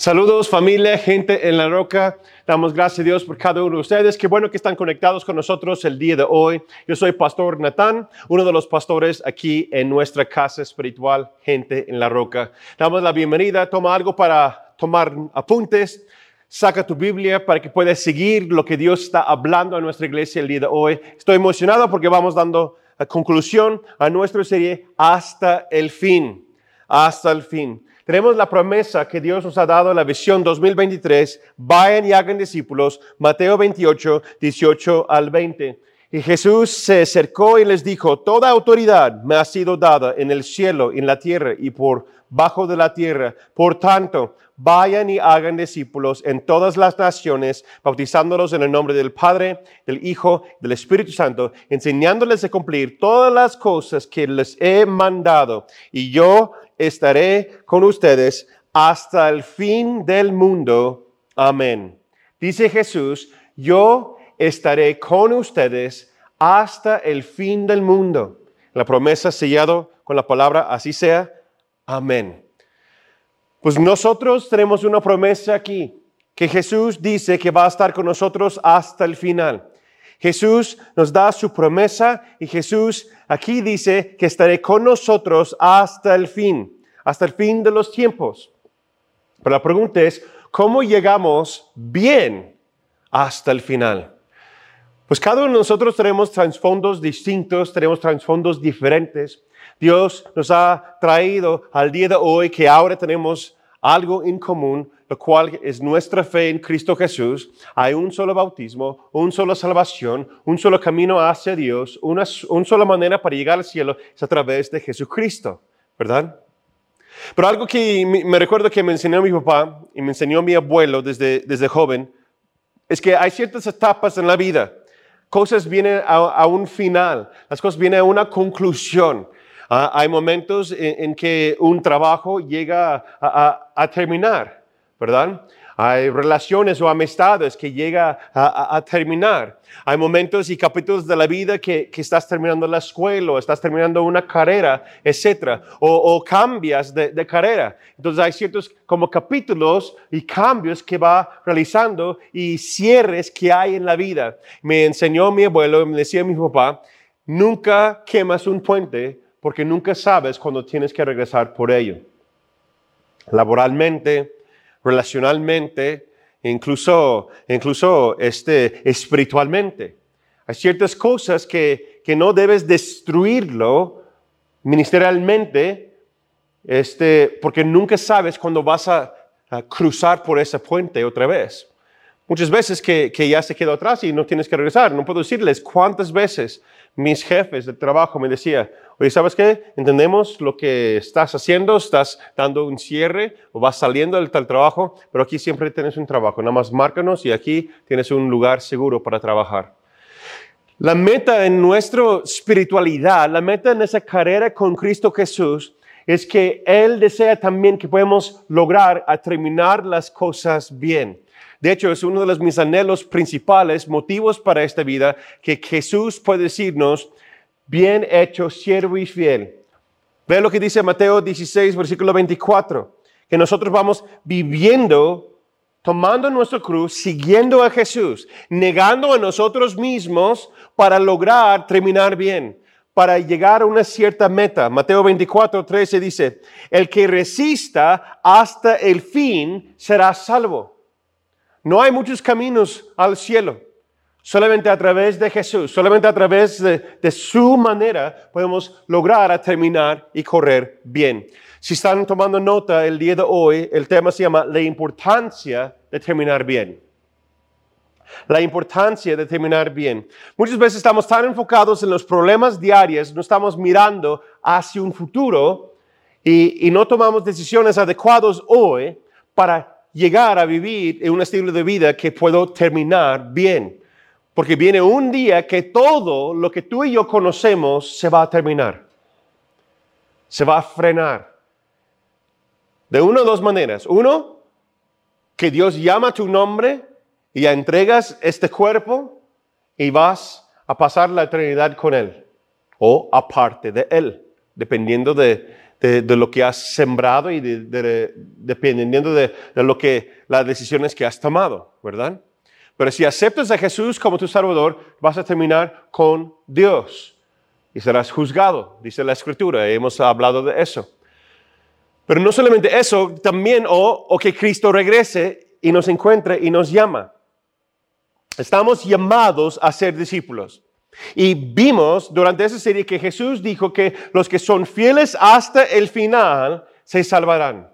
Saludos familia, gente en la roca. Damos gracias a Dios por cada uno de ustedes. Qué bueno que están conectados con nosotros el día de hoy. Yo soy Pastor Natán, uno de los pastores aquí en nuestra casa espiritual, gente en la roca. Damos la bienvenida. Toma algo para tomar apuntes. Saca tu Biblia para que puedas seguir lo que Dios está hablando a nuestra iglesia el día de hoy. Estoy emocionado porque vamos dando la conclusión a nuestra serie hasta el fin. Hasta el fin. Tenemos la promesa que Dios nos ha dado, la visión 2023, vayan y hagan discípulos, Mateo 28, 18 al 20. Y Jesús se acercó y les dijo, toda autoridad me ha sido dada en el cielo, en la tierra y por bajo de la tierra. Por tanto, vayan y hagan discípulos en todas las naciones, bautizándolos en el nombre del Padre, del Hijo, del Espíritu Santo, enseñándoles a cumplir todas las cosas que les he mandado. Y yo estaré con ustedes hasta el fin del mundo. Amén. Dice Jesús, yo estaré con ustedes hasta el fin del mundo. La promesa sellado con la palabra, así sea. Amén. Pues nosotros tenemos una promesa aquí, que Jesús dice que va a estar con nosotros hasta el final. Jesús nos da su promesa y Jesús aquí dice que estaré con nosotros hasta el fin, hasta el fin de los tiempos. Pero la pregunta es, ¿cómo llegamos bien hasta el final? Pues cada uno de nosotros tenemos trasfondos distintos, tenemos trasfondos diferentes. Dios nos ha traído al día de hoy que ahora tenemos algo en común, lo cual es nuestra fe en Cristo Jesús. Hay un solo bautismo, una sola salvación, un solo camino hacia Dios, una, sola manera para llegar al cielo es a través de Jesucristo, ¿verdad? Pero algo que me recuerdo que me enseñó mi papá y me enseñó mi abuelo desde, desde joven, es que hay ciertas etapas en la vida. Cosas vienen a, un final, las cosas vienen a una conclusión. Ah, hay momentos en, que un trabajo llega a, terminar, ¿verdad? Hay relaciones o amistades que llega a, terminar. Hay momentos y capítulos de la vida que, estás terminando la escuela o estás terminando una carrera, etc. O, cambias de, de, carrera. Entonces hay ciertos como capítulos y cambios que va realizando y cierres que hay en la vida. Me enseñó mi abuelo, me decía mi papá, nunca quemas un puente porque nunca sabes cuándo tienes que regresar por ello. Laboralmente, relacionalmente, incluso, incluso este, espiritualmente. Hay ciertas cosas que, que no debes destruirlo ministerialmente, este, porque nunca sabes cuándo vas a, a, cruzar por ese puente otra vez. Muchas veces que, que ya se quedó atrás y no tienes que regresar. No puedo decirles cuántas veces mis jefes de trabajo me decían, oye, ¿sabes qué? Entendemos lo que estás haciendo, estás dando un cierre o vas saliendo del tal trabajo, pero aquí siempre tienes un trabajo, nada más márcanos y aquí tienes un lugar seguro para trabajar. La meta en nuestra espiritualidad, la meta en esa carrera con Cristo Jesús, es que Él desea también que podamos lograr a terminar las cosas bien. De hecho, es uno de los mis anhelos principales, motivos para esta vida, que Jesús puede decirnos, bien hecho, siervo y fiel. Ve lo que dice Mateo 16, versículo 24, que nosotros vamos viviendo, tomando nuestra cruz, siguiendo a Jesús, negando a nosotros mismos para lograr terminar bien para llegar a una cierta meta. Mateo 24, 13 dice, el que resista hasta el fin será salvo. No hay muchos caminos al cielo. Solamente a través de Jesús, solamente a través de, su manera podemos lograr terminar y correr bien. Si están tomando nota el día de hoy, el tema se llama la importancia de terminar bien. La importancia de terminar bien. Muchas veces estamos tan enfocados en los problemas diarios, no estamos mirando hacia un futuro y, y no tomamos decisiones adecuadas hoy para llegar a vivir en un estilo de vida que puedo terminar bien. Porque viene un día que todo lo que tú y yo conocemos se va a terminar. Se va a frenar. De una o dos maneras. Uno, que Dios llama tu nombre y ya entregas este cuerpo y vas a pasar la eternidad con Él. O aparte de Él, dependiendo de, de, lo que has sembrado y dependiendo de, lo que, las decisiones que has tomado, ¿verdad? Pero si aceptas a Jesús como tu Salvador, vas a terminar con Dios y serás juzgado, dice la Escritura. Hemos hablado de eso. Pero no solamente eso, también o, o que Cristo regrese y nos encuentre y nos llama. Estamos llamados a ser discípulos. Y vimos durante esa serie que Jesús dijo que los que son fieles hasta el final se salvarán.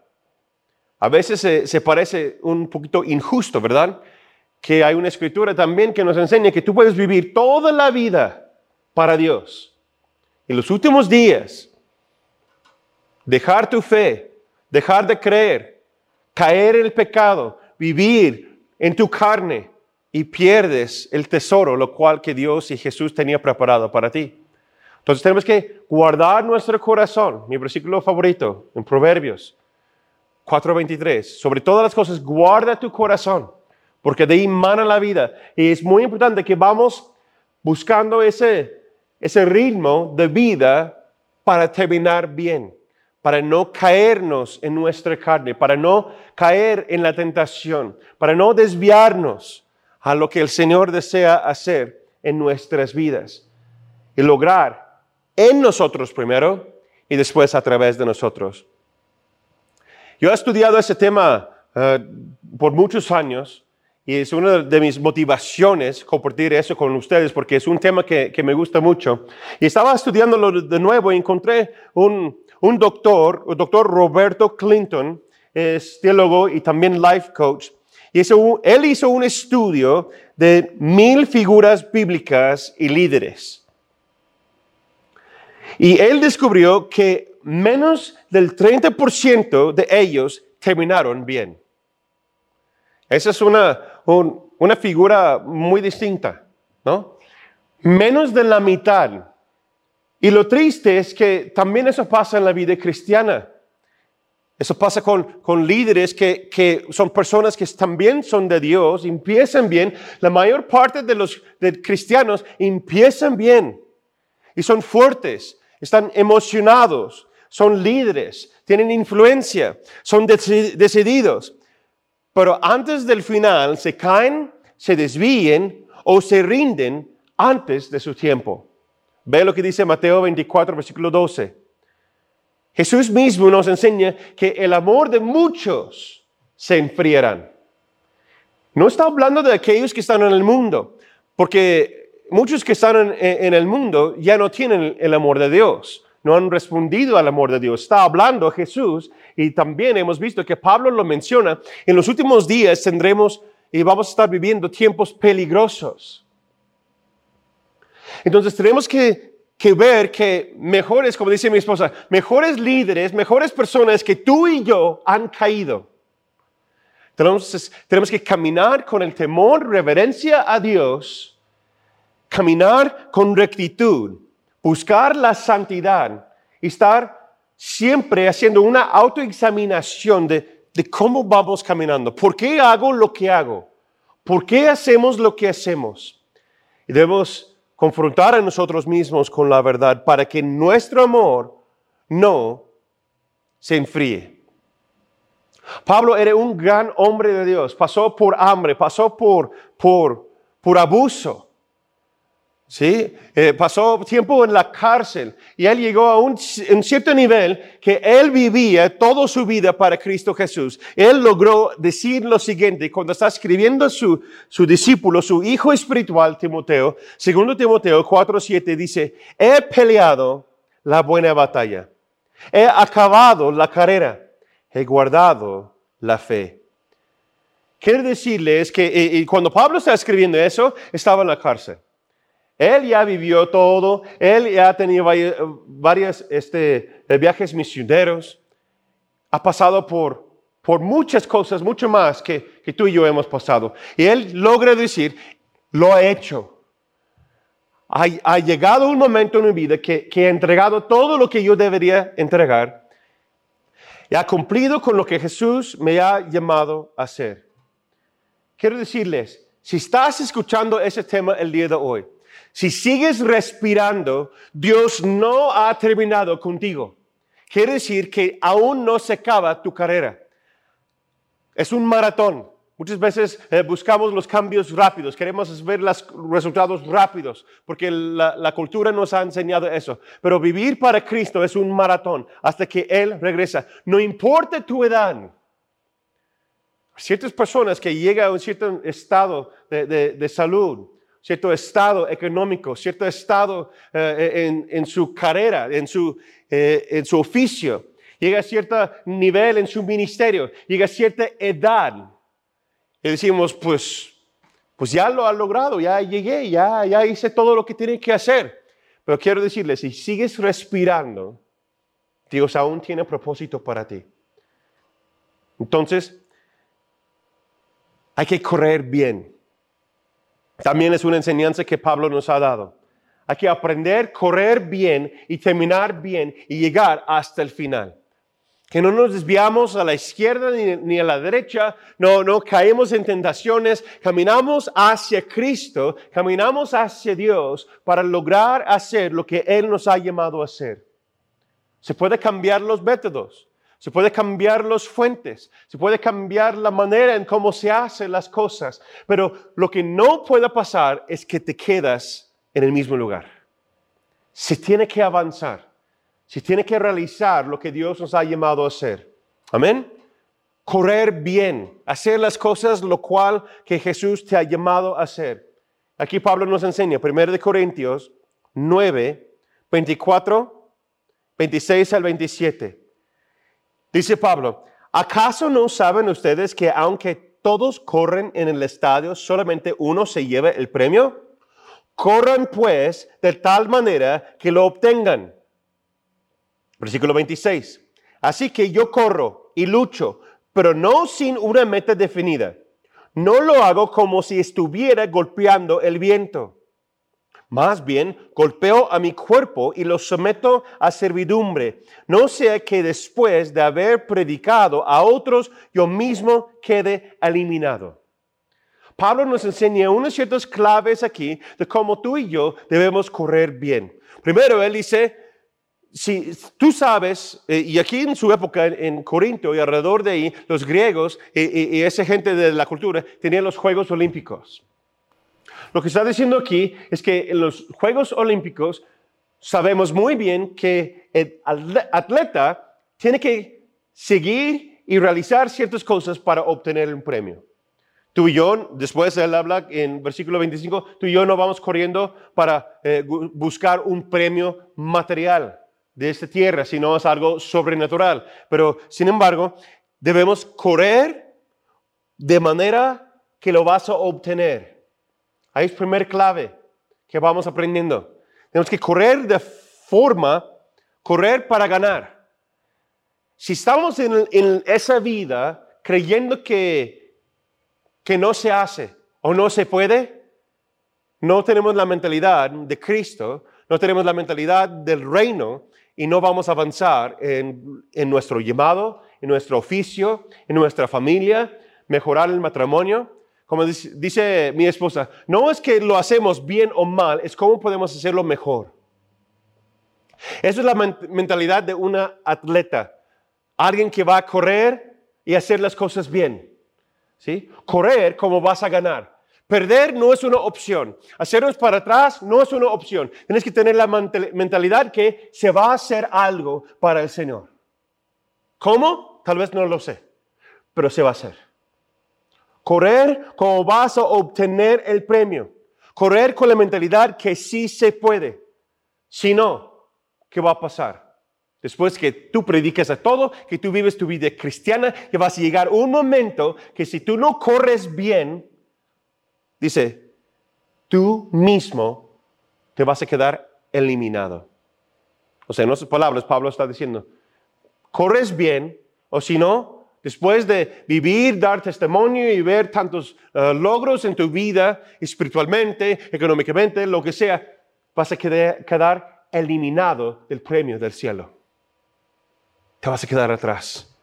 A veces se, parece un poquito injusto, ¿verdad? Que hay una escritura también que nos enseña que tú puedes vivir toda la vida para Dios. En los últimos días, dejar tu fe, dejar de creer, caer en el pecado, vivir en tu carne, y pierdes el tesoro, lo cual que Dios y Jesús tenía preparado para ti. Entonces tenemos que guardar nuestro corazón. Mi versículo favorito en Proverbios 4:23. Sobre todas las cosas, guarda tu corazón, porque de ahí mana la vida. Y es muy importante que vamos buscando ese, ese ritmo de vida para terminar bien, para no caernos en nuestra carne, para no caer en la tentación, para no desviarnos a lo que el Señor desea hacer en nuestras vidas y lograr en nosotros primero y después a través de nosotros. Yo he estudiado ese tema eh, por muchos años y es una de mis motivaciones compartir eso con ustedes porque es un tema que, me gusta mucho. Y estaba estudiándolo de nuevo y encontré un, un doctor, el doctor Roberto Clinton, es teólogo y también life coach, y él hizo un estudio de mil figuras bíblicas y líderes. Y él descubrió que menos del 30% de ellos terminaron bien. Esa es una, una figura muy distinta, ¿no? Menos de la mitad. Y lo triste es que también eso pasa en la vida cristiana. Eso pasa con, con líderes que, que, son personas que también son de Dios, empiezan bien. La mayor parte de los cristianos empiezan bien y son fuertes, están emocionados, son líderes, tienen influencia, son decididos. Pero antes del final se caen, se desvíen o se rinden antes de su tiempo. Ve lo que dice Mateo 24, versículo 12. Jesús mismo nos enseña que el amor de muchos se enfriarán. No está hablando de aquellos que están en el mundo, porque muchos que están en, el mundo ya no tienen el amor de Dios, no han respondido al amor de Dios. Está hablando Jesús y también hemos visto que Pablo lo menciona. En los últimos días tendremos y vamos a estar viviendo tiempos peligrosos. Entonces tenemos que que ver que mejores, como dice mi esposa, mejores líderes, mejores personas que tú y yo han caído. Tenemos, tenemos que caminar con el temor, reverencia a Dios, caminar con rectitud, buscar la santidad y estar siempre haciendo una autoexaminación de, de cómo vamos caminando. ¿Por qué hago lo que hago? ¿Por qué hacemos lo que hacemos? Y debemos confrontar a nosotros mismos con la verdad para que nuestro amor no se enfríe. Pablo era un gran hombre de Dios, pasó por hambre, pasó por, por, por abuso, ¿sí? Eh, pasó tiempo en la cárcel y él llegó a un, cierto nivel que él vivía toda su vida para Cristo Jesús. Él logró decir lo siguiente cuando está escribiendo su, su discípulo, su hijo espiritual Timoteo, segundo Timoteo 4.7 dice, he peleado la buena batalla, he acabado la carrera, he guardado la fe. Quiero decirles que y cuando Pablo está escribiendo eso, estaba en la cárcel. Él ya vivió todo, él ya ha tenido varios este, viajes misioneros, ha pasado por, por muchas cosas, mucho más que, que tú y yo hemos pasado. Y él logra decir, lo ha hecho. Ha, ha, llegado un momento en mi vida que, que he entregado todo lo que yo debería entregar y ha cumplido con lo que Jesús me ha llamado a hacer. Quiero decirles, si estás escuchando ese tema el día de hoy, si sigues respirando, Dios no ha terminado contigo. quiere decir que aún no se acaba tu carrera. Es un maratón. Muchas veces eh, buscamos los cambios rápidos, queremos ver los resultados rápidos, porque la, cultura nos ha enseñado eso. Pero vivir para Cristo es un maratón hasta que Él regresa. No importa tu edad. Ciertas personas que llegan a un cierto estado de salud, cierto estado económico, cierto estado eh, en, en, su carrera, en su, eh, en su oficio, llega a cierto nivel en su ministerio, llega a cierta edad y decimos, pues, pues ya lo ha logrado, ya llegué, ya, ya hice todo lo que tiene que hacer. Pero quiero decirle, si sigues respirando, Dios aún tiene propósito para ti. Entonces, hay que correr bien. También es una enseñanza que Pablo nos ha dado. Hay que aprender, correr bien y terminar bien y llegar hasta el final que no nos desviamos a la izquierda ni, a la derecha, no, no caemos en tentaciones, caminamos hacia Cristo, caminamos hacia Dios para lograr hacer lo que Él nos ha llamado a hacer. Se puede cambiar los métodos, se puede cambiar las fuentes, se puede cambiar la manera en cómo se hacen las cosas, pero lo que no puede pasar es que te quedas en el mismo lugar. Se tiene que avanzar si tiene que realizar lo que Dios nos ha llamado a hacer. Amén. Correr bien, hacer las cosas lo cual que Jesús te ha llamado a hacer. Aquí Pablo nos enseña, 1 Corintios 9, 24, 26 al 27. Dice Pablo, ¿acaso no saben ustedes que aunque todos corren en el estadio, solamente uno se lleva el premio? Corran pues de tal manera que lo obtengan. Versículo 26. Así que yo corro y lucho, pero no sin una meta definida. No lo hago como si estuviera golpeando el viento. Más bien, golpeo a mi cuerpo y lo someto a servidumbre, no sea que después de haber predicado a otros, yo mismo quede eliminado. Pablo nos enseña unas ciertas claves aquí de cómo tú y yo debemos correr bien. Primero, él dice, si tú sabes, eh, y aquí en su época en, Corinto y alrededor de ahí, los griegos y, esa gente de la cultura tenían los Juegos Olímpicos. Lo que está diciendo aquí es que en los Juegos Olímpicos sabemos muy bien que el atleta tiene que seguir y realizar ciertas cosas para obtener un premio. Tú y yo, después él habla en versículo 25, tú y yo no vamos corriendo para eh, buscar un premio material de esta tierra, sino es algo sobrenatural. Pero, sin embargo, debemos correr de manera que lo vas a obtener. Ahí es primer clave que vamos aprendiendo. Tenemos que correr de forma, correr para ganar. Si estamos en, en esa vida creyendo que, que no se hace o no se puede, no tenemos la mentalidad de Cristo, no tenemos la mentalidad del reino y no vamos a avanzar en, nuestro llamado, en nuestro oficio, en nuestra familia, mejorar el matrimonio. Como dice, mi esposa, no es que lo hacemos bien o mal, es cómo podemos hacerlo mejor. Esa es la mentalidad de una atleta, alguien que va a correr y hacer las cosas bien. ¿sí? Correr como vas a ganar. Perder no es una opción. Hacernos para atrás no es una opción. Tienes que tener la mentalidad que se va a hacer algo para el Señor. ¿Cómo? Tal vez no lo sé, pero se va a hacer. Correr como vas a obtener el premio. Correr con la mentalidad que sí se puede. Si no, ¿qué va a pasar? Después que tú prediques a todo, que tú vives tu vida cristiana, que vas a llegar un momento que si tú no corres bien, Dice, tú mismo te vas a quedar eliminado. O sea, en otras palabras, Pablo está diciendo, corres bien, o si no, después de vivir, dar testimonio y ver tantos eh, logros en tu vida, espiritualmente, económicamente, lo que sea, vas a quedar, eliminado del premio del cielo. Te vas a quedar atrás.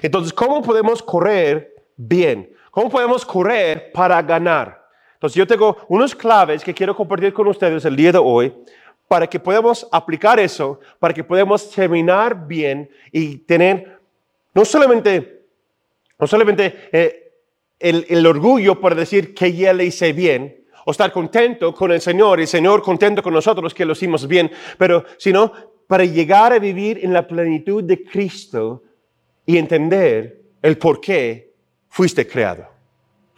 Entonces, ¿cómo podemos correr bien? ¿Cómo podemos correr para ganar? Entonces yo tengo unos claves que quiero compartir con ustedes el día de hoy para que podamos aplicar eso, para que podamos terminar bien y tener no solamente, no solamente eh, el, orgullo por decir que ya le hice bien, o estar contento con el Señor y el Señor contento con nosotros que lo hicimos bien, pero sino para llegar a vivir en la plenitud de Cristo y entender el por qué fuiste creado.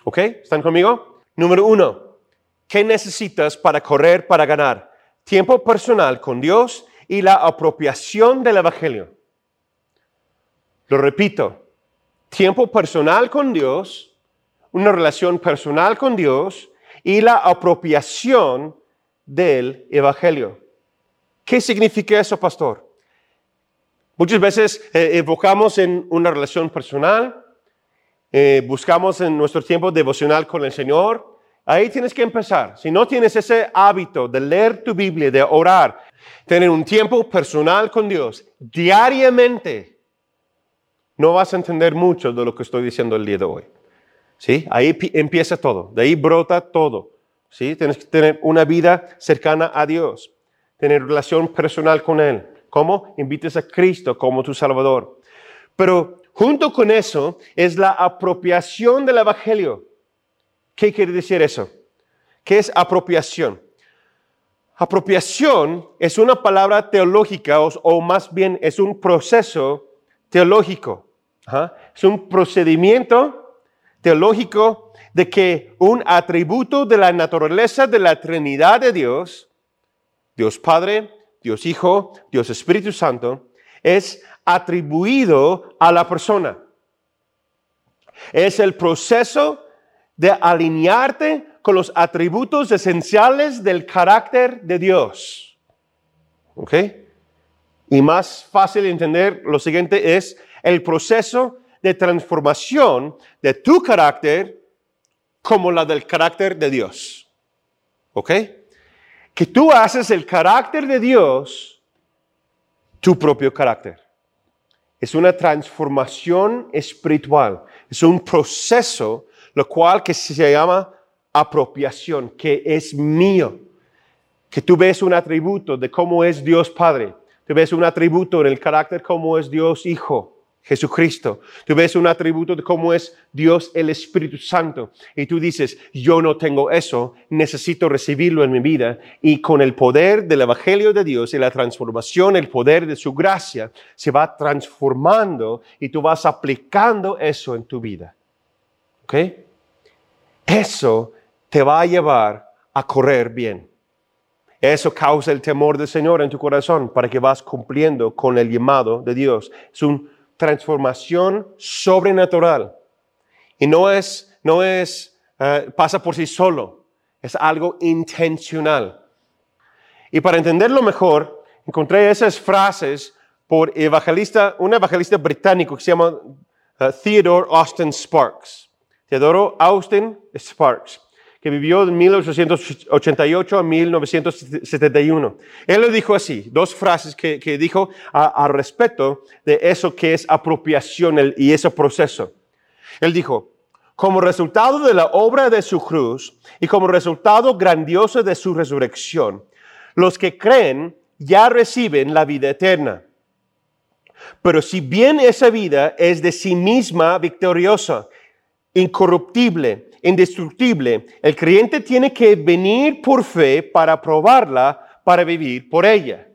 ¿Ok? ¿Están conmigo? Número uno, ¿qué necesitas para correr, para ganar? Tiempo personal con Dios y la apropiación del Evangelio. Lo repito, tiempo personal con Dios, una relación personal con Dios y la apropiación del Evangelio. ¿Qué significa eso, pastor? Muchas veces eh, evocamos en una relación personal, eh, buscamos en nuestro tiempo devocional con el Señor. Ahí tienes que empezar. Si no tienes ese hábito de leer tu Biblia, de orar, tener un tiempo personal con Dios diariamente, no vas a entender mucho de lo que estoy diciendo el día de hoy. ¿Sí? Ahí empieza todo, de ahí brota todo. ¿Sí? Tienes que tener una vida cercana a Dios, tener relación personal con Él. ¿Cómo? Invites a Cristo como tu Salvador. Pero junto con eso es la apropiación del Evangelio. ¿Qué quiere decir eso? ¿Qué es apropiación? Apropiación es una palabra teológica o, más bien es un proceso teológico. Es un procedimiento teológico de que un atributo de la naturaleza de la Trinidad de Dios, Dios Padre, Dios Hijo, Dios Espíritu Santo, es atribuido a la persona. Es el proceso de alinearte con los atributos esenciales del carácter de Dios. ¿Ok? Y más fácil de entender, lo siguiente es el proceso de transformación de tu carácter como la del carácter de Dios. ¿Ok? Que tú haces el carácter de Dios tu propio carácter. Es una transformación espiritual. Es un proceso, lo cual que se llama apropiación, que es mío. Que tú ves un atributo de cómo es Dios Padre. Tú ves un atributo en el carácter cómo es Dios Hijo. Jesucristo. Tú ves un atributo de cómo es Dios el Espíritu Santo y tú dices, yo no tengo eso, necesito recibirlo en mi vida y con el poder del Evangelio de Dios y la transformación, el poder de su gracia, se va transformando y tú vas aplicando eso en tu vida. ¿Ok? Eso te va a llevar a correr bien. Eso causa el temor del Señor en tu corazón para que vas cumpliendo con el llamado de Dios. Es un transformación sobrenatural. Y no es, no es, eh, pasa por sí solo, es algo intencional. Y para entenderlo mejor, encontré esas frases por evangelista, un evangelista británico que se llama eh, Theodore Austin Sparks. Theodore Austin Sparks que vivió de 1888 a 1971. Él lo dijo así, dos frases que, dijo al respecto de eso que es apropiación y ese proceso. Él dijo, como resultado de la obra de su cruz y como resultado grandioso de su resurrección, los que creen ya reciben la vida eterna. Pero si bien esa vida es de sí misma victoriosa, incorruptible, indestructible. El creyente tiene que venir por fe para probarla, para vivir por ella.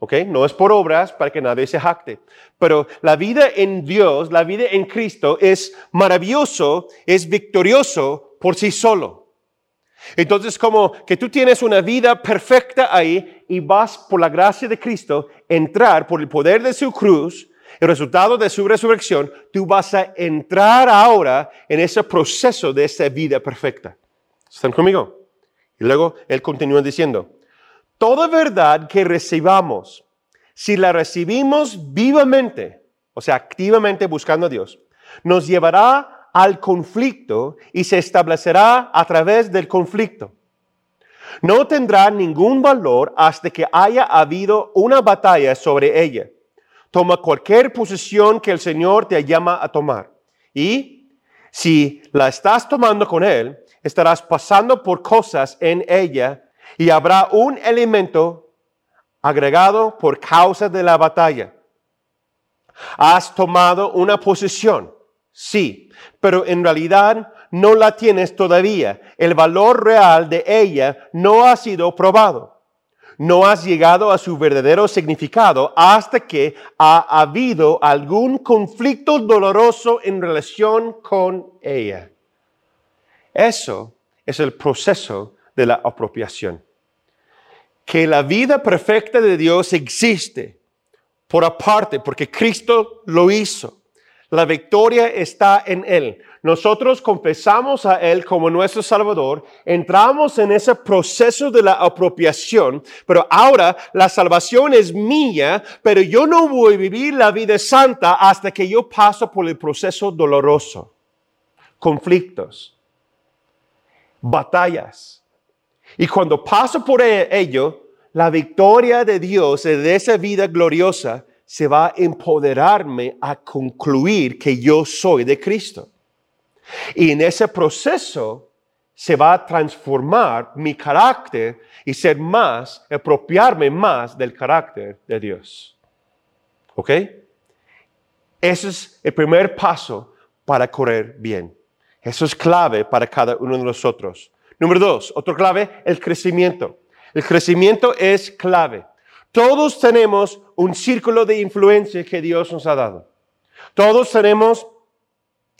¿Ok? No es por obras para que nadie se jacte. Pero la vida en Dios, la vida en Cristo es maravilloso, es victorioso por sí solo. Entonces, como que tú tienes una vida perfecta ahí y vas por la gracia de Cristo entrar por el poder de su cruz el resultado de su resurrección, tú vas a entrar ahora en ese proceso de esa vida perfecta. ¿Están conmigo? Y luego él continúa diciendo, toda verdad que recibamos, si la recibimos vivamente, o sea, activamente buscando a Dios, nos llevará al conflicto y se establecerá a través del conflicto. No tendrá ningún valor hasta que haya habido una batalla sobre ella. Toma cualquier posición que el Señor te llama a tomar. Y si la estás tomando con Él, estarás pasando por cosas en ella y habrá un elemento agregado por causa de la batalla. Has tomado una posición, sí, pero en realidad no la tienes todavía. El valor real de ella no ha sido probado. No has llegado a su verdadero significado hasta que ha habido algún conflicto doloroso en relación con ella. Eso es el proceso de la apropiación. Que la vida perfecta de Dios existe por aparte, porque Cristo lo hizo. La victoria está en Él. Nosotros confesamos a Él como nuestro Salvador, entramos en ese proceso de la apropiación, pero ahora la salvación es mía, pero yo no voy a vivir la vida santa hasta que yo paso por el proceso doloroso, conflictos, batallas. Y cuando paso por e-, ello, la victoria de Dios de esa vida gloriosa se va a empoderarme a concluir que yo soy de Cristo. Y en ese proceso se va a transformar mi carácter y ser más, apropiarme más del carácter de Dios. ¿Ok? Ese es el primer paso para correr bien. Eso es clave para cada uno de nosotros. Número dos, otro clave, el crecimiento. El crecimiento es clave. Todos tenemos un círculo de influencia que Dios nos ha dado. Todos tenemos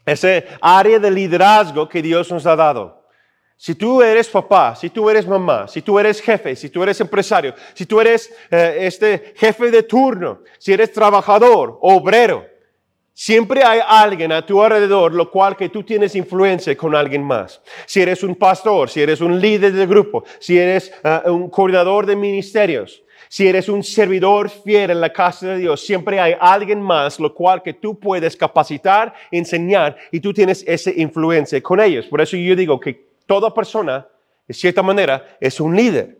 ese área de liderazgo que Dios nos ha dado. Si tú eres papá, si tú eres mamá, si tú eres jefe, si tú eres empresario, si tú eres eh, este jefe de turno, si eres trabajador, obrero, Siempre hay alguien a tu alrededor, lo cual que tú tienes influencia con alguien más. Si eres un pastor, si eres un líder de grupo, si eres eh, un coordinador de ministerios, si eres un servidor fiel en la casa de Dios, siempre hay alguien más, lo cual que tú puedes capacitar, enseñar y tú tienes esa influencia con ellos. Por eso yo digo que toda persona, de cierta manera, es un líder.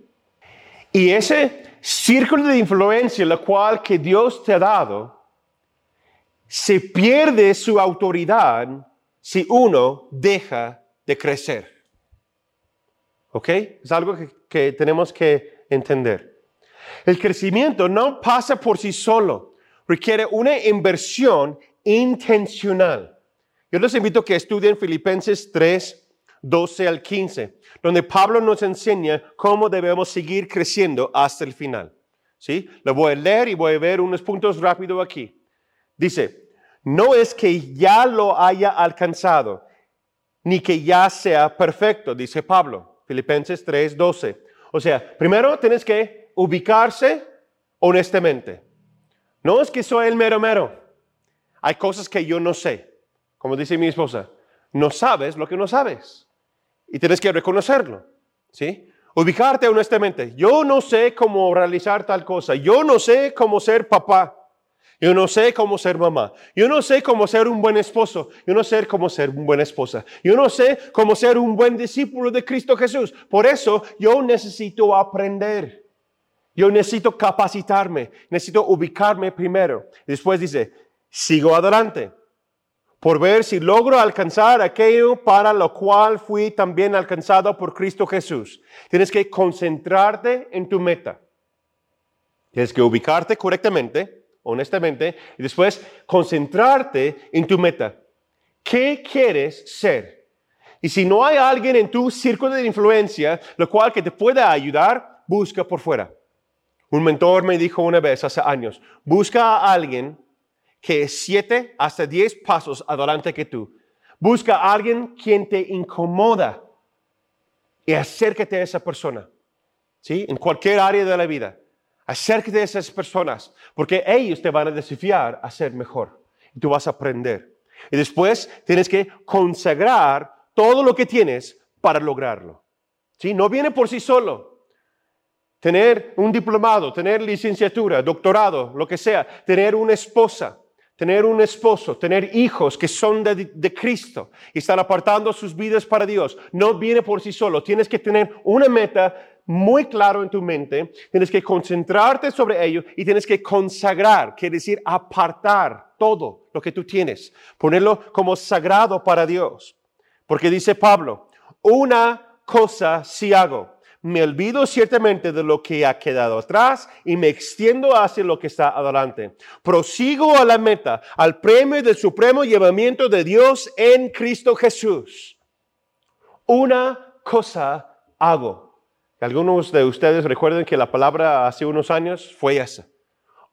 Y ese círculo de influencia, lo cual que Dios te ha dado, se pierde su autoridad si uno deja de crecer. ¿Ok? Es algo que, tenemos que entender. El crecimiento no pasa por sí solo, requiere una inversión intencional. Yo les invito a que estudien Filipenses 3, 12 al 15, donde Pablo nos enseña cómo debemos seguir creciendo hasta el final. ¿Sí? Lo voy a leer y voy a ver unos puntos rápidos aquí. Dice, no es que ya lo haya alcanzado, ni que ya sea perfecto, dice Pablo, Filipenses 3:12. O sea, primero tienes que ubicarse honestamente. No es que soy el mero mero. Hay cosas que yo no sé. Como dice mi esposa, no sabes lo que no sabes. Y tienes que reconocerlo. ¿Sí? Ubicarte honestamente. Yo no sé cómo realizar tal cosa. Yo no sé cómo ser papá. Yo no sé cómo ser mamá. Yo no sé cómo ser un buen esposo. Yo no sé cómo ser una buena esposa. Yo no sé cómo ser un buen discípulo de Cristo Jesús. Por eso yo necesito aprender. Yo necesito capacitarme. Necesito ubicarme primero. Después dice, sigo adelante por ver si logro alcanzar aquello para lo cual fui también alcanzado por Cristo Jesús. Tienes que concentrarte en tu meta. Tienes que ubicarte correctamente honestamente, y después concentrarte en tu meta. ¿Qué quieres ser? Y si no hay alguien en tu círculo de influencia, lo cual que te pueda ayudar, busca por fuera. Un mentor me dijo una vez hace años, busca a alguien que es siete hasta diez pasos adelante que tú. Busca a alguien quien te incomoda y acércate a esa persona. ¿Sí? En cualquier área de la vida. Acércate de esas personas, porque ellos te van a desafiar a ser mejor. Y tú vas a aprender. Y después tienes que consagrar todo lo que tienes para lograrlo. ¿Sí? No viene por sí solo. Tener un diplomado, tener licenciatura, doctorado, lo que sea, tener una esposa, tener un esposo, tener hijos que son de, de, Cristo y están apartando sus vidas para Dios, no viene por sí solo. Tienes que tener una meta muy claro en tu mente, tienes que concentrarte sobre ello y tienes que consagrar, quiere decir apartar todo lo que tú tienes, ponerlo como sagrado para Dios. Porque dice Pablo, una cosa sí hago, me olvido ciertamente de lo que ha quedado atrás y me extiendo hacia lo que está adelante. Prosigo a la meta, al premio del supremo llevamiento de Dios en Cristo Jesús. Una cosa hago. Algunos de ustedes recuerden que la palabra hace unos años fue esa.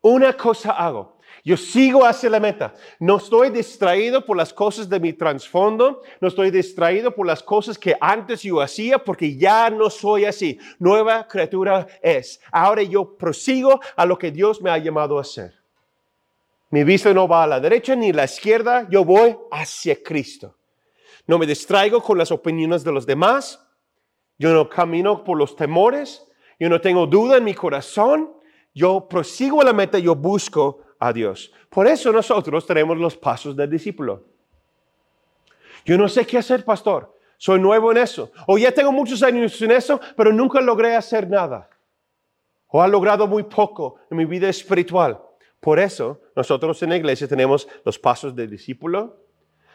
Una cosa hago. Yo sigo hacia la meta. No estoy distraído por las cosas de mi trasfondo. No estoy distraído por las cosas que antes yo hacía porque ya no soy así. Nueva criatura es. Ahora yo prosigo a lo que Dios me ha llamado a hacer. Mi vista no va a la derecha ni a la izquierda. Yo voy hacia Cristo. No me distraigo con las opiniones de los demás. Yo no camino por los temores. Yo no tengo duda en mi corazón. Yo prosigo a la meta. Yo busco a Dios. Por eso nosotros tenemos los pasos del discípulo. Yo no sé qué hacer, pastor. Soy nuevo en eso. O ya tengo muchos años en eso, pero nunca logré hacer nada. O ha logrado muy poco en mi vida espiritual. Por eso nosotros en la iglesia tenemos los pasos del discípulo.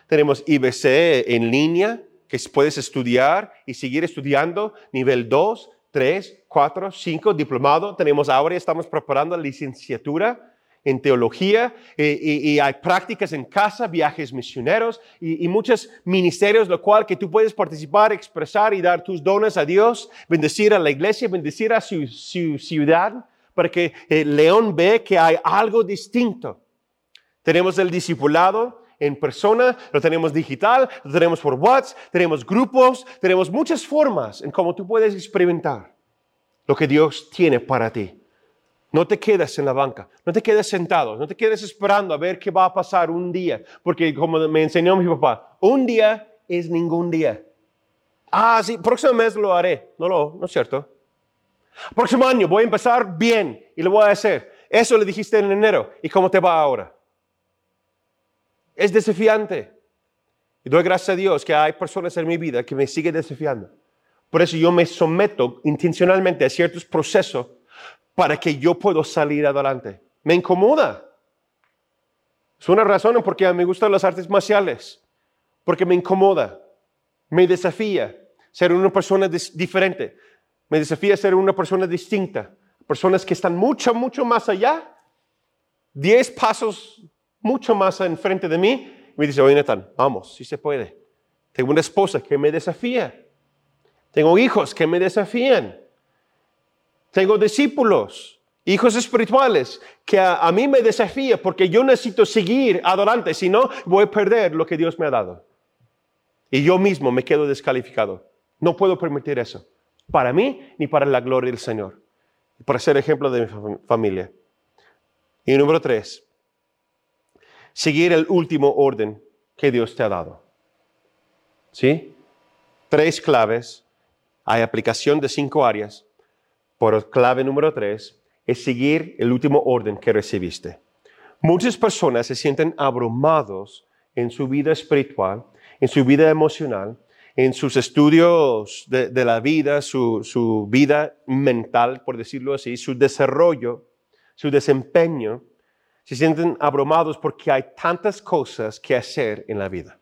Tenemos IBC en línea, que puedes estudiar y seguir estudiando nivel 2, 3, 4, 5, diplomado. Tenemos ahora, estamos preparando la licenciatura en teología eh, y, hay prácticas en casa, viajes misioneros y, muchos ministerios, lo cual que tú puedes participar, expresar y dar tus dones a Dios, bendecir a la iglesia, bendecir a su, ciudad, para que el León ve que hay algo distinto. Tenemos el discipulado en persona, lo tenemos digital, lo tenemos por WhatsApp, tenemos grupos, tenemos muchas formas en cómo tú puedes experimentar lo que Dios tiene para ti. No te quedes en la banca, no te quedes sentado, no te quedes esperando a ver qué va a pasar un día, porque como me enseñó mi papá, un día es ningún día. Ah, sí, próximo mes lo haré. No, lo, no es cierto. Próximo año voy a empezar bien y lo voy a hacer. Eso le dijiste en enero. ¿Y cómo te va ahora? Es desafiante. Y doy gracias a Dios que hay personas en mi vida que me siguen desafiando. Por eso yo me someto intencionalmente a ciertos procesos para que yo pueda salir adelante. Me incomoda. Es una razón por qué me gustan las artes marciales, porque me incomoda, me desafía ser una persona diferente, me desafía ser una persona distinta, personas que están mucho, mucho más allá, diez pasos mucho más enfrente de mí, me dice, oye Nathan, vamos, si se puede. Tengo una esposa que me desafía, tengo hijos que me desafían. Tengo discípulos, hijos espirituales, que a, mí me desafía porque yo necesito seguir adelante, si no voy a perder lo que Dios me ha dado. Y yo mismo me quedo descalificado. No puedo permitir eso, para mí ni para la gloria del Señor, para ser ejemplo de mi familia. Y número tres, seguir el último orden que Dios te ha dado. ¿Sí? Tres claves. Hay aplicación de cinco áreas por clave número tres es seguir el último orden que recibiste. Muchas personas se sienten abrumados en su vida espiritual, en su vida emocional, en sus estudios de, la vida, su, vida mental, por decirlo así, su desarrollo, su desempeño, se sienten abrumados porque hay tantas cosas que hacer en la vida.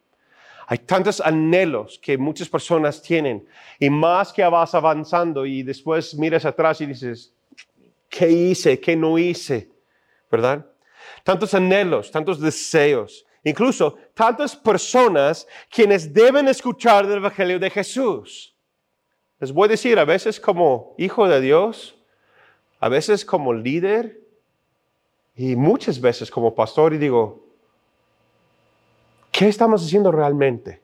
Hay tantos anhelos que muchas personas tienen y más que vas avanzando y después miras atrás y dices, ¿qué hice? ¿Qué no hice? ¿Verdad? Tantos anhelos, tantos deseos, incluso tantas personas quienes deben escuchar del Evangelio de Jesús. Les voy a decir, a veces como hijo de Dios, a veces como líder y muchas veces como pastor y digo, ¿Qué estamos haciendo realmente?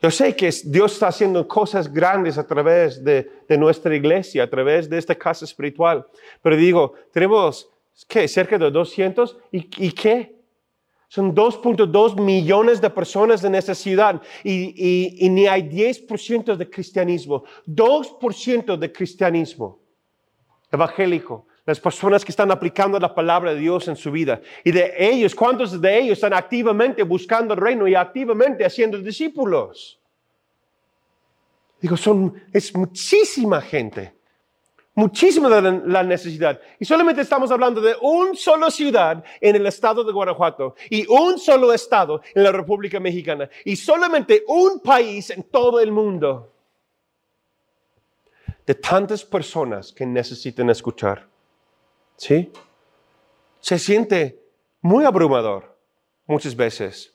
Yo sé que Dios está haciendo cosas grandes a través de, nuestra iglesia, a través de esta casa espiritual. Pero digo, tenemos, ¿qué? Cerca de 200. ¿Y, qué? Son 2.2 millones de personas en esta ciudad y, y ni hay 10% de cristianismo. 2% de cristianismo evangélico las personas que están aplicando la palabra de Dios en su vida. Y de ellos, ¿cuántos de ellos están activamente buscando el reino y activamente haciendo discípulos? Digo, son, es muchísima gente, muchísima la, la necesidad. Y solamente estamos hablando de un solo ciudad en el estado de Guanajuato y un solo estado en la República Mexicana y solamente un país en todo el mundo. de tantas personas que necesitan escuchar. ¿Sí? Se siente muy abrumador muchas veces.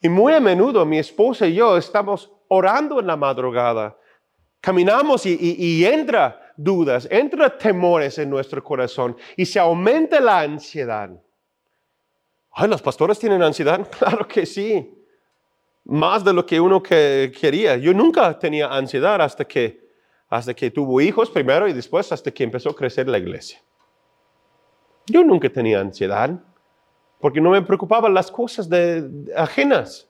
Y muy a menudo mi esposa y yo estamos orando en la madrugada. Caminamos y, entra dudas, entra temores en nuestro corazón y se aumenta la ansiedad. Ay, ¿los pastores tienen ansiedad? Claro que sí. Más de lo que uno que quería. Yo nunca tenía ansiedad hasta que, hasta que tuvo hijos primero y después hasta que empezó a crecer la iglesia. Yo nunca tenía ansiedad porque no me preocupaban las cosas de, ajenas.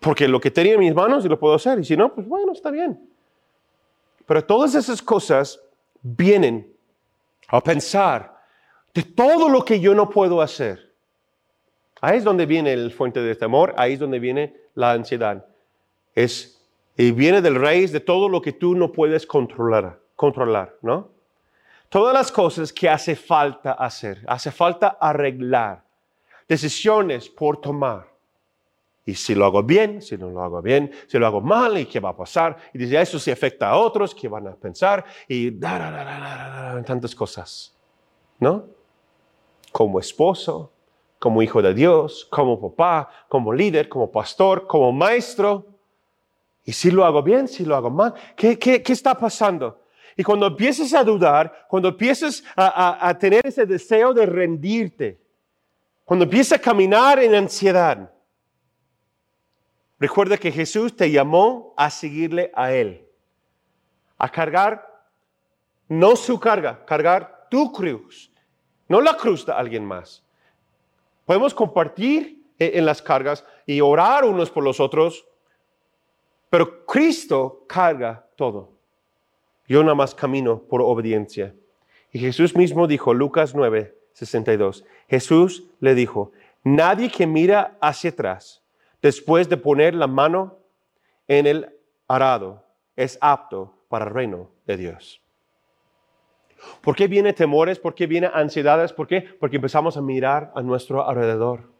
Porque lo que tenía en mis manos y lo puedo hacer. Y si no, pues bueno, está bien. Pero todas esas cosas vienen a pensar de todo lo que yo no puedo hacer. Ahí es donde viene el fuente de temor, ahí es donde viene la ansiedad. Es, y viene del raíz de todo lo que tú no puedes controlar, controlar, ¿no? Todas las cosas que hace falta hacer, hace falta arreglar, decisiones por tomar. Y si lo hago bien, si no lo hago bien, si lo hago mal, ¿y qué va a pasar? Y dice, eso sí afecta a otros, ¿qué van a pensar? Y tantas cosas, ¿no? Como esposo, como hijo de Dios, como papá, como líder, como pastor, como maestro. Y si lo hago bien, si lo hago mal, ¿qué, qué, qué está pasando? Y cuando empieces a dudar, cuando empieces a, a, tener ese deseo de rendirte, cuando empieces a caminar en ansiedad, recuerda que Jesús te llamó a seguirle a Él, a cargar, no su carga, cargar tu cruz, no la cruz de alguien más. Podemos compartir eh, en las cargas y orar unos por los otros, pero Cristo carga todo. Yo nada más camino por obediencia. Y Jesús mismo dijo, Lucas 9, 62, Jesús le dijo, nadie que mira hacia atrás después de poner la mano en el arado es apto para el reino de Dios. ¿Por qué viene temores? ¿Por qué viene ansiedades? ¿Por qué? Porque empezamos a mirar a nuestro alrededor.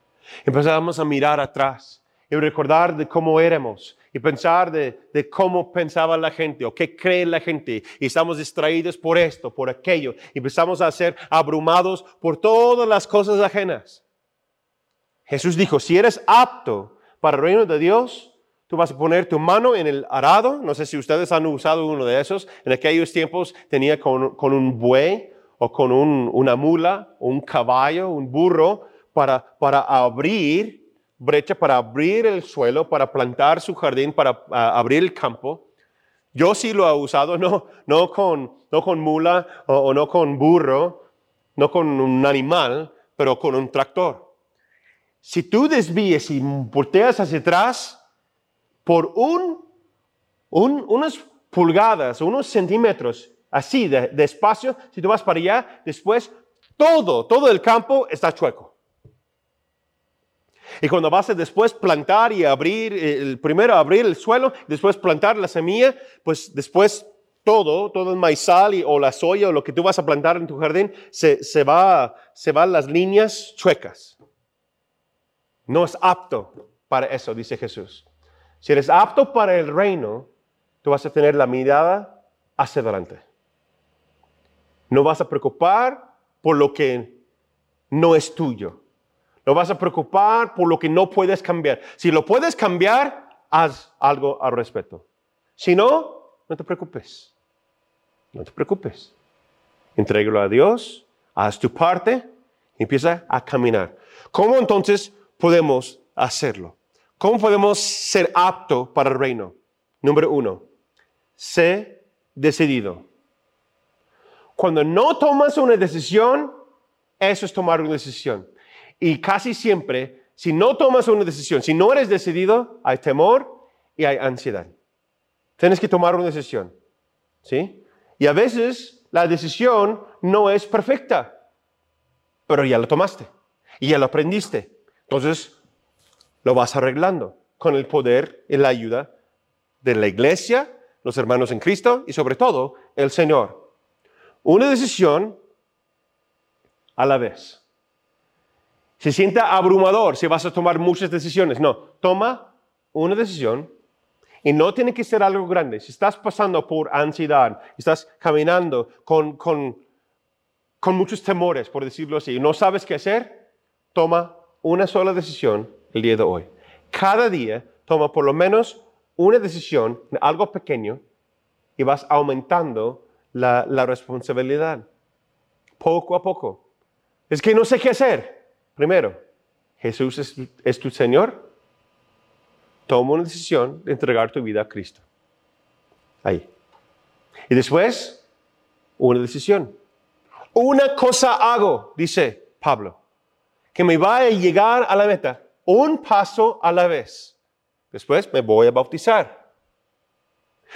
Empezamos a mirar atrás y recordar de cómo éramos y pensar de, de, cómo pensaba la gente o qué cree la gente. Y estamos distraídos por esto, por aquello. Y empezamos a ser abrumados por todas las cosas ajenas. Jesús dijo, si eres apto para el reino de Dios, Tú vas a poner tu mano en el arado. No sé si ustedes han usado uno de esos. En aquellos tiempos tenía con, un buey o con una mula, un caballo, un burro, para, para abrir brecha, para abrir el suelo, para plantar su jardín, para abrir el campo. Yo sí lo he usado, no, no, con, no con mula o, o no con burro, no con un animal, pero con un tractor. Si tú desvíes y volteas hacia atrás, por un, unas pulgadas, unos centímetros así de, espacio, si tú vas para allá, después todo, todo el campo está chueco. Y cuando vas a después plantar y abrir, el primero abrir el suelo, después plantar la semilla, pues después todo, todo el maizal o la soya o lo que tú vas a plantar en tu jardín, se, se, va, se van las líneas chuecas. No es apto para eso, dice Jesús. Si eres apto para el reino, tú vas a tener la mirada hacia adelante. No vas a preocupar por lo que no es tuyo. No vas a preocupar por lo que no puedes cambiar. Si lo puedes cambiar, haz algo al respecto. Si no, no te preocupes. No te preocupes. Entrégalo a Dios, haz tu parte y empieza a caminar. ¿Cómo entonces podemos hacerlo? ¿Cómo podemos ser apto para el reino? Número uno, sé decidido. Cuando no tomas una decisión, eso es tomar una decisión. Y casi siempre, si no tomas una decisión, si no eres decidido, hay temor y hay ansiedad. Tienes que tomar una decisión. ¿Sí? Y a veces la decisión no es perfecta, pero ya la tomaste y ya lo aprendiste. Entonces, lo vas arreglando con el poder y la ayuda de la iglesia, los hermanos en Cristo y sobre todo el Señor. Una decisión a la vez. Se sienta abrumador si vas a tomar muchas decisiones. No, toma una decisión Y no tiene que ser algo grande. Si estás pasando por ansiedad, estás caminando con, con, con muchos temores, por decirlo así, y no sabes qué hacer, toma una sola decisión el día de hoy. Cada día toma por lo menos una decisión, algo pequeño, y vas aumentando la, la responsabilidad. Poco a poco. Es que no sé qué hacer. Primero, Jesús es, tu Señor. Toma una decisión de entregar tu vida a Cristo. Ahí. Y después, una decisión. Una cosa hago, dice Pablo, que me va a llegar a la meta, un paso a la vez. Después me voy a bautizar.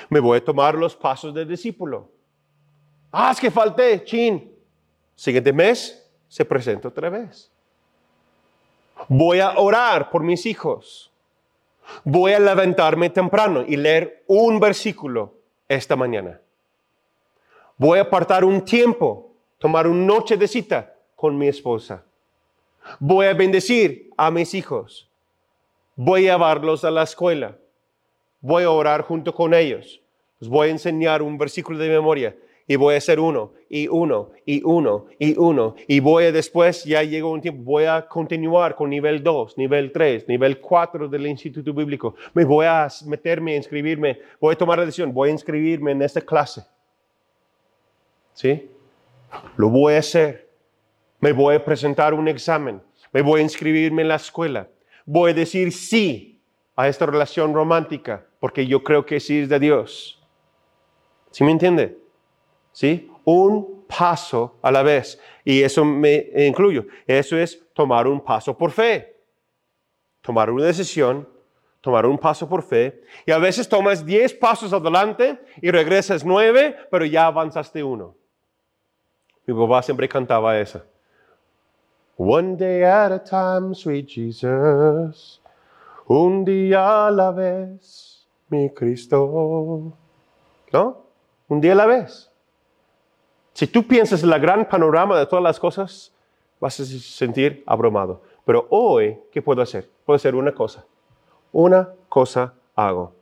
Me voy a tomar los pasos del discípulo. Ah, es que falté, chin. Siguiente mes se presenta otra vez. Voy a orar por mis hijos. Voy a levantarme temprano y leer un versículo esta mañana. Voy a apartar un tiempo, tomar una noche de cita con mi esposa. Voy a bendecir a mis hijos. Voy a llevarlos a la escuela. Voy a orar junto con ellos. Les voy a enseñar un versículo de memoria y voy a hacer uno, y uno, y uno, y uno, y voy a después, ya llegó un tiempo, voy a continuar con nivel 2, nivel 3, nivel 4 del Instituto Bíblico. Me voy a meterme, inscribirme, voy a tomar la decisión, voy a inscribirme en esta clase. ¿Sí? Lo voy a hacer. Me voy a presentar un examen, me voy a inscribirme en la escuela, voy a decir sí a esta relación romántica, porque yo creo que sí es de Dios. ¿Sí me entiende? ¿Sí? Un paso a la vez. Y eso me incluyo. Eso es tomar un paso por fe. Tomar una decisión, tomar un paso por fe. Y a veces tomas diez pasos adelante y regresas nueve, pero ya avanzaste uno. Mi papá siempre cantaba esa. One day at a time, sweet Jesus. Un día a la vez, mi Cristo. ¿No? Un día a la vez. Si tú piensas en la gran panorama de todas las cosas, vas a sentir abrumado. Pero hoy, ¿qué puedo hacer? Puedo hacer una cosa. Una cosa hago.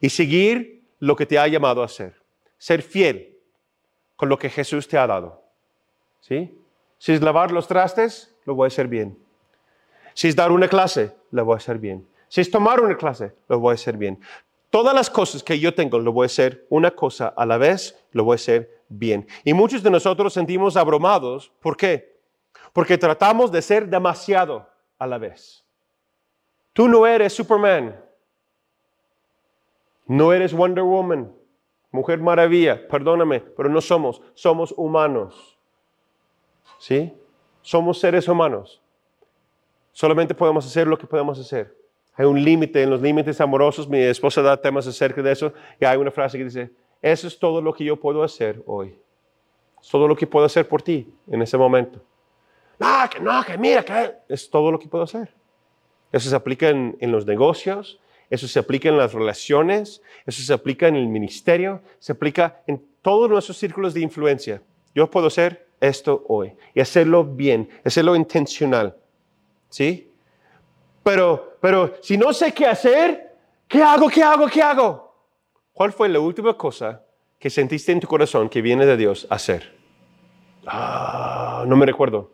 Y seguir lo que te ha llamado a hacer. Ser fiel con lo que Jesús te ha dado. ¿Sí? Si es lavar los trastes, lo voy a hacer bien. Si es dar una clase, lo voy a hacer bien. Si es tomar una clase, lo voy a hacer bien. Todas las cosas que yo tengo, lo voy a hacer una cosa a la vez, lo voy a hacer bien. Y muchos de nosotros sentimos abrumados. ¿Por qué? Porque tratamos de ser demasiado a la vez. Tú no eres Superman. No eres Wonder Woman. Mujer maravilla. Perdóname, pero no somos. Somos humanos. ¿Sí? Somos seres humanos. Solamente podemos hacer lo que podemos hacer. Hay un límite en los límites amorosos. Mi esposa da temas acerca de eso. Y hay una frase que dice, eso es todo lo que yo puedo hacer hoy. Es todo lo que puedo hacer por ti en ese momento. No, que no, que mira, que es todo lo que puedo hacer. Eso se aplica en, en los negocios, eso se aplica en las relaciones, eso se aplica en el ministerio, se aplica en todos nuestros círculos de influencia. Yo puedo hacer esto hoy y hacerlo bien, hacerlo intencional. ¿Sí? Pero, pero si no sé qué hacer, ¿qué hago? ¿Qué hago? ¿Qué hago? ¿Cuál fue la última cosa que sentiste en tu corazón que viene de Dios a hacer? Ah, no me recuerdo.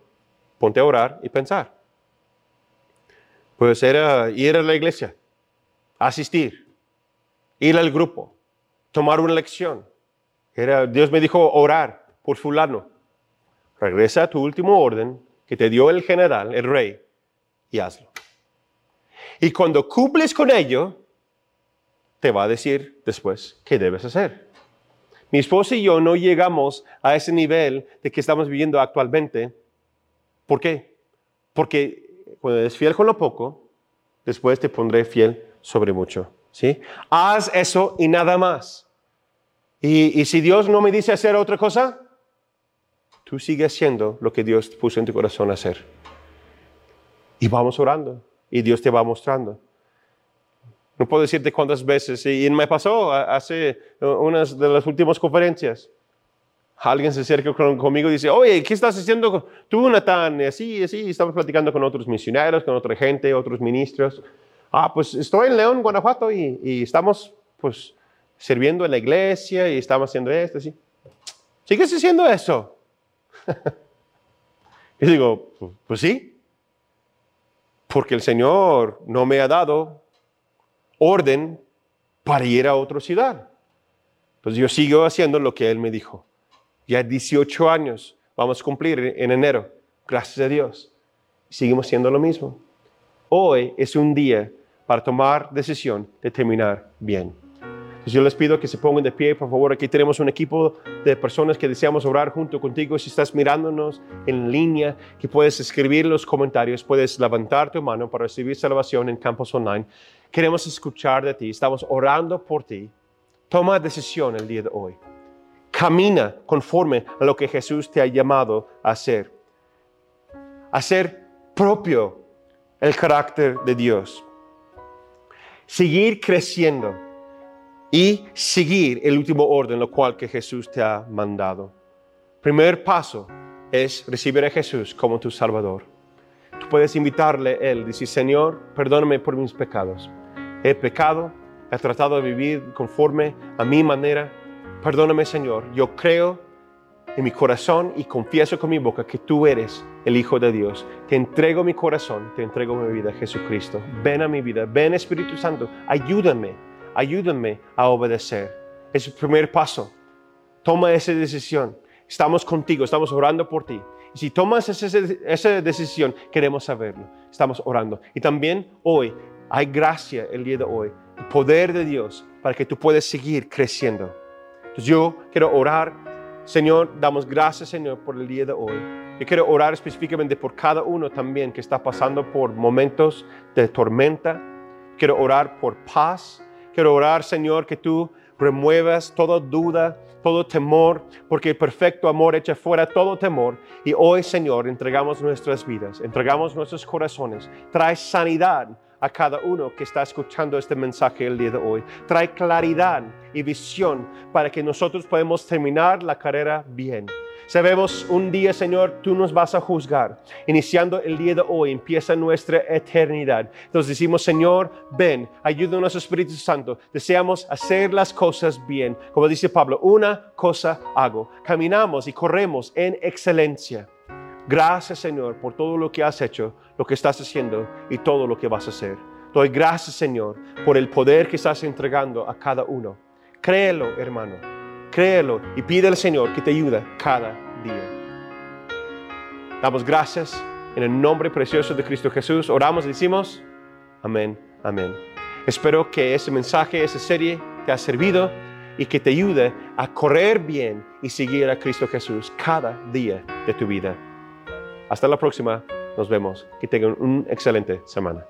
Ponte a orar y pensar. Pues era ir a la iglesia, asistir, ir al grupo, tomar una lección. Era, Dios me dijo orar por fulano. Regresa a tu último orden que te dio el general, el rey, y hazlo. Y cuando cumples con ello, te va a decir después qué debes hacer. Mi esposa y yo no llegamos a ese nivel de que estamos viviendo actualmente. ¿Por qué? Porque cuando eres fiel con lo poco, después te pondré fiel sobre mucho. ¿sí? Haz eso y nada más. Y, y si Dios no me dice hacer otra cosa, tú sigues haciendo lo que Dios puso en tu corazón hacer. Y vamos orando y Dios te va mostrando. No puedo decirte cuántas veces. Y me pasó hace unas de las últimas conferencias. Alguien se acerca conmigo y dice, oye, ¿qué estás haciendo tú, Natán? Y así, así, estamos platicando con otros misioneros, con otra gente, otros ministros. Ah, pues estoy en León, Guanajuato y, y estamos pues sirviendo en la iglesia y estamos haciendo esto, ¿sí? ¿Sigues haciendo eso? y digo, pues, pues sí, porque el Señor no me ha dado orden para ir a otra ciudad. Pues yo sigo haciendo lo que Él me dijo. Ya 18 años vamos a cumplir en enero, gracias a Dios. Seguimos haciendo lo mismo. Hoy es un día para tomar decisión de terminar bien. Yo les pido que se pongan de pie, por favor. Aquí tenemos un equipo de personas que deseamos orar junto contigo. Si estás mirándonos en línea, que puedes escribir los comentarios, puedes levantar tu mano para recibir salvación en Campus Online. Queremos escuchar de ti. Estamos orando por ti. Toma decisión el día de hoy. Camina conforme a lo que Jesús te ha llamado a hacer. Hacer propio el carácter de Dios. Seguir creciendo y seguir el último orden, lo cual que Jesús te ha mandado. Primer paso es recibir a Jesús como tu Salvador. Tú puedes invitarle a Él, decir, Señor, perdóname por mis pecados. He pecado, he tratado de vivir conforme a mi manera. Perdóname, Señor. Yo creo en mi corazón y confieso con mi boca que tú eres el Hijo de Dios. Te entrego mi corazón, te entrego mi vida, Jesucristo. Ven a mi vida, ven Espíritu Santo, ayúdame ayúdame a obedecer. Es el primer paso. Toma esa decisión. Estamos contigo, estamos orando por ti. Y si tomas esa, decisión, queremos saberlo. Estamos orando. Y también hoy hay gracia el día de hoy, el poder de Dios para que tú puedas seguir creciendo. Entonces yo quiero orar. Señor, damos gracias, Señor, por el día de hoy. Yo quiero orar específicamente por cada uno también que está pasando por momentos de tormenta. Quiero orar por paz. Quiero orar, Señor, que tú remuevas toda duda, todo temor, porque el perfecto amor echa fuera todo temor. Y hoy, Señor, entregamos nuestras vidas, entregamos nuestros corazones. Trae sanidad a cada uno que está escuchando este mensaje el día de hoy. Trae claridad y visión para que nosotros podamos terminar la carrera bien. Sabemos un día, Señor, tú nos vas a juzgar. Iniciando el día de hoy, empieza nuestra eternidad. Entonces decimos, Señor, ven, ayúdanos, Espíritu Santo. Deseamos hacer las cosas bien. Como dice Pablo, una cosa hago. Caminamos y corremos en excelencia. Gracias, Señor, por todo lo que has hecho, lo que estás haciendo y todo lo que vas a hacer. Doy gracias, Señor, por el poder que estás entregando a cada uno. Créelo, hermano créelo y pide al Señor que te ayude cada día. Damos gracias en el nombre precioso de Cristo Jesús. Oramos y decimos, amén, amén. Espero que ese mensaje, esa serie te ha servido y que te ayude a correr bien y seguir a Cristo Jesús cada día de tu vida. Hasta la próxima. Nos vemos. Que tengan una excelente semana.